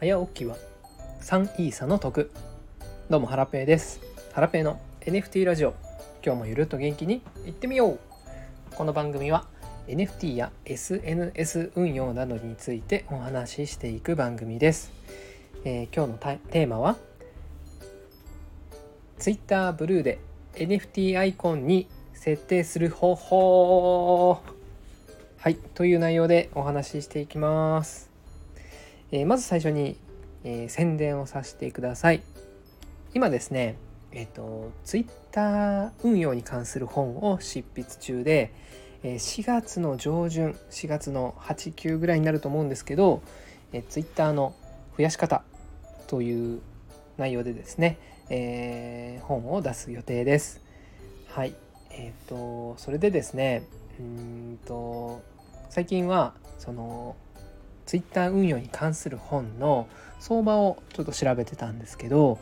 早起きは3イーサの得。どうもハラペーです。ハラペーの NFT ラジオ。今日もゆるっと元気にいってみよう。この番組は NFT や SNS 運用などについてお話ししていく番組です、えー、今日のテーマは Twitter ブルーで NFT アイコンに設定する方法。はいという内容でお話ししていきます、えー、まず最初に、えー、宣伝をさせてください今ですねえっ、ー、と Twitter 運用に関する本を執筆中で4月の上旬4月の89ぐらいになると思うんですけど、え Twitter の増やし方という内容でですね、えー、本を出す予定です。はい。えっ、とそれでですねうんと最近はそのツイッター運用に関する本の相場をちょっと調べてたんですけど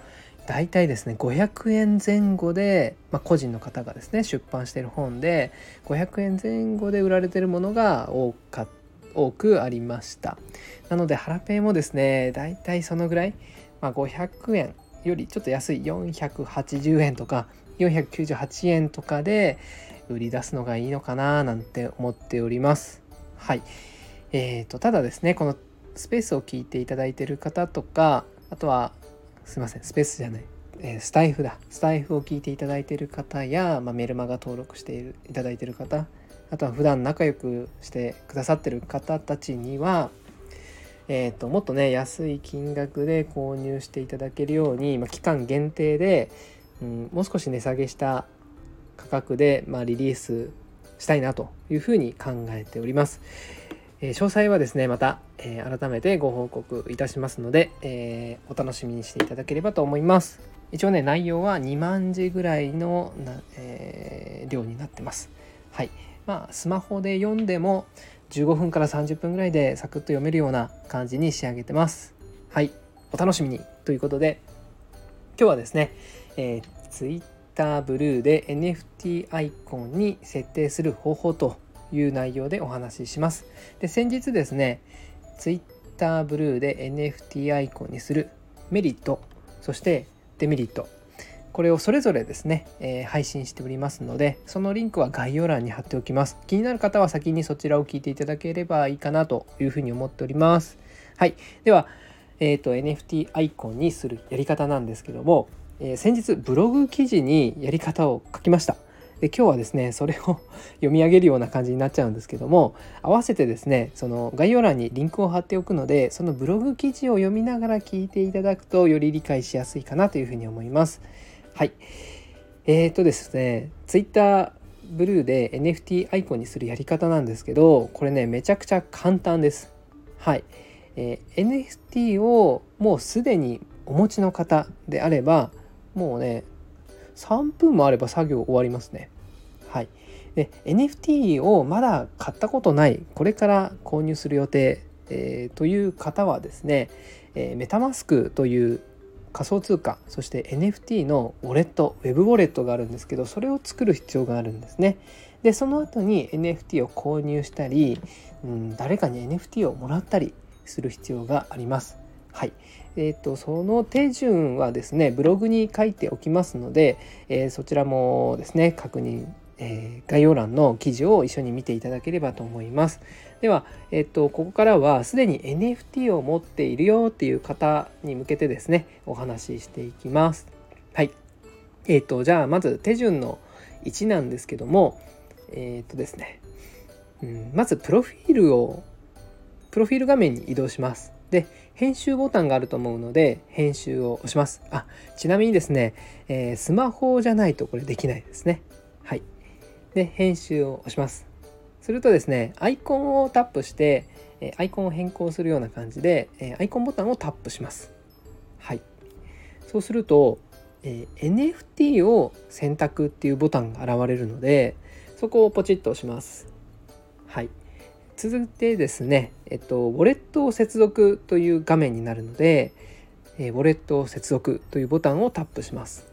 大体ですね500円前後で、まあ、個人の方がですね出版してる本で500円前後で売られてるものが多か多くありましたなのでハラペイもですね大体そのぐらい、まあ、500円よりちょっと安い480円とか498円とかで売り出すのがいいのかななんて思っておりますはい。えーと、ただですね、このスペースを聞いていただいている方とか、あとは、すいません、スペースじゃない、えー、スタイフだ。スタイフを聞いていただいている方や、まあ、メルマガ登録しているいただいている方、あとは普段仲良くしてくださっている方たちには、えーと、もっとね安い金額で購入していただけるように、まあ、期間限定で、うん、もう少し値下げした価格で、まあ、リリースしたいなというふうに考えております。えー、詳細はですね、また、えー、改めてご報告いたしますので、えー、お楽しみにしていただければと思います。一応ね、内容は2万字ぐらいのな、え量になってます。はい。まあ、スマホで読んでも15分から30分ぐらいでサクッと読めるような感じに仕上げてます。はい。お楽しみにということで、今日はですね、え、Twitter ブルーで NFT アイコンに設定する方法という内容でお話しします。で先日ですね Twitter ブルーで NFT アイコンにするメリットそしてデメリットこれをそれぞれですね、えー、配信しておりますのでそのリンクは概要欄に貼っておきます気になる方は先にそちらを聞いていただければいいかなというふうに思っておりますはいではえーと、NFT アイコンにするやり方なんですけどもえー、先日ブログ記事にやり方を書きました。で今日はですねそれを 読み上げるような感じになっちゃうんですけども合わせてですねその概要欄にリンクを貼っておくのでそのブログ記事を読みながら聞いていただくとより理解しやすいかなというふうに思います。はいえーとですね Twitter ブルーで NFT アイコンにするやり方なんですけどこれねめちゃくちゃ簡単です。はい、えー、NFT をもうすでにお持ちの方であればもうね3分もあれば作業終わりますね。はい。で NFT をまだ買ったことないこれから購入する予定、えー、という方はですね、えー、メタマスクという仮想通貨そして NFT のウォレットウェブウォレットがあるんですけどそれを作る必要があるんですね。でその後に NFT を購入したり、うん、誰かに NFT をもらったりする必要があります。はいえーと、その手順はですねブログに書いておきますので、えー、そちらもですね確認、えー、概要欄の記事を一緒に見ていただければと思います。では、えーと、ここからはすでに NFT を持っているよっていう方に向けてですねお話ししていきます。はい。えっ、ー、とじゃあまず手順の1なんですけどもえっ、ー、とですね、うん、まずプロフィールをプロフィール画面に移動します。で編集ボタンがあると思うので編集を押します。あちなみにですね、えー、スマホじゃないとこれできないですね。はい。で編集を押します。するとですねアイコンをタップしてアイコンを変更するような感じでアイコンボタンをタップします。はい。そうすると、えー、NFT を選択っていうボタンが現れるのでそこをポチッと押します。続いてですね、えっと、ウォレットを接続という画面になるので、えウォレットを接続というボタンをタップします。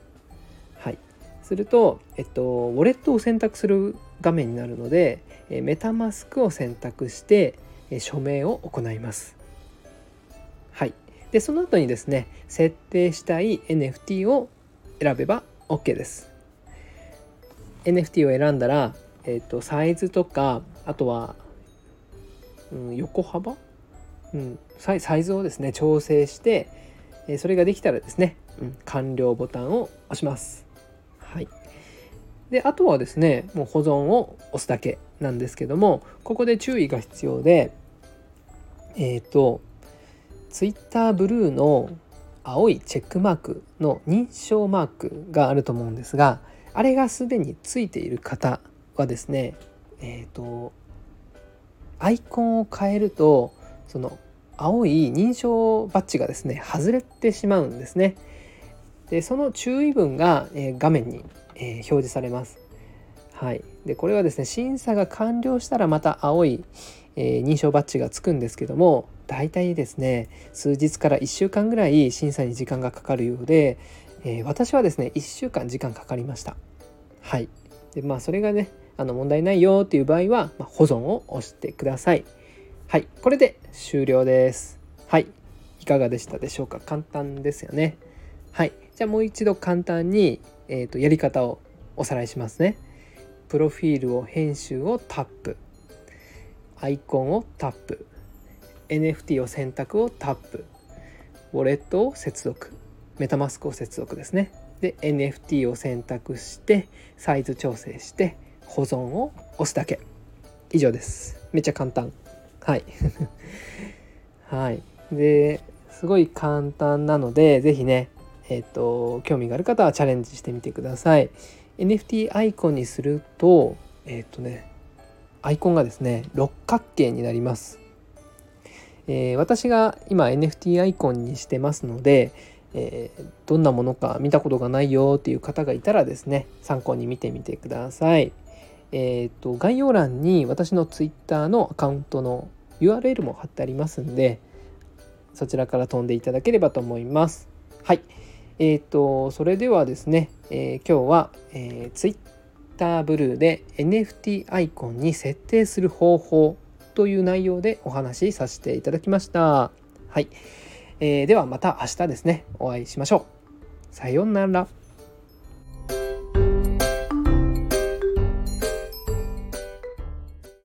はい。すると、えっと、ウォレットを選択する画面になるので、えメタマスクを選択して、え署名を行います。はい。でその後にですね設定したい NFT を選べば OK です NFT を選んだら、えーと、サイズとかあとは、うん、横幅、うん、サイズをですね調整して、えそれができたらですね、うん、完了ボタンを押します。はい。であとはですねもう保存を押すだけなんですけどもここで注意が必要でえっ、ー、と Twitter ブルーの青いチェックマークの認証マークがあると思うんですがあれがすでについている方はですねえっ、ー、とアイコンを変えるとその青い認証バッジがですね外れてしまうんですね。でその注意文が、えー、画面に、えー、表示されます。はい、でこれはですね審査が完了したらまた青い、えー、認証バッジがつくんですけども大体ですね数日から1週間ぐらい審査に時間がかかるようで、え、私はですね1週間時間かかりました。はい。でまあそれがねあの問題ないよっていう場合は、まあ、保存を押してください。はいこれで終了です。はいいかがでしたでしょうか？簡単ですよね。はいじゃあもう一度簡単に、えーとやり方をおさらいしますね。プロフィールを編集をタップ。アイコンをタップ。NFT を選択をタップ。ウォレットを接続。メタマスクを接続ですね。で NFT を選択してサイズ調整して保存を押すだけ。以上です。めっちゃ簡単。はい。はい。ですごい簡単なので是非ねえっ、ー、と興味がある方はチャレンジしてみてください。NFT アイコンにするとえっ、ー、とねアイコンがですね六角形になります、えー、私が今 NFT アイコンにしてますので、えー、どんなものか見たことがないよっていう方がいたらですね参考に見てみてください。えっ、と概要欄に私の Twitter のアカウントの URL も貼ってありますんでそちらから飛んでいただければと思いますはいえっ、ー、と、それではですね、えー、今日は、えー、Twitter ブルーで NFT アイコンに設定する方法という内容でお話しさせていただきました。はい。えー、ではまた明日ですね、お会いしましょう。さようなら。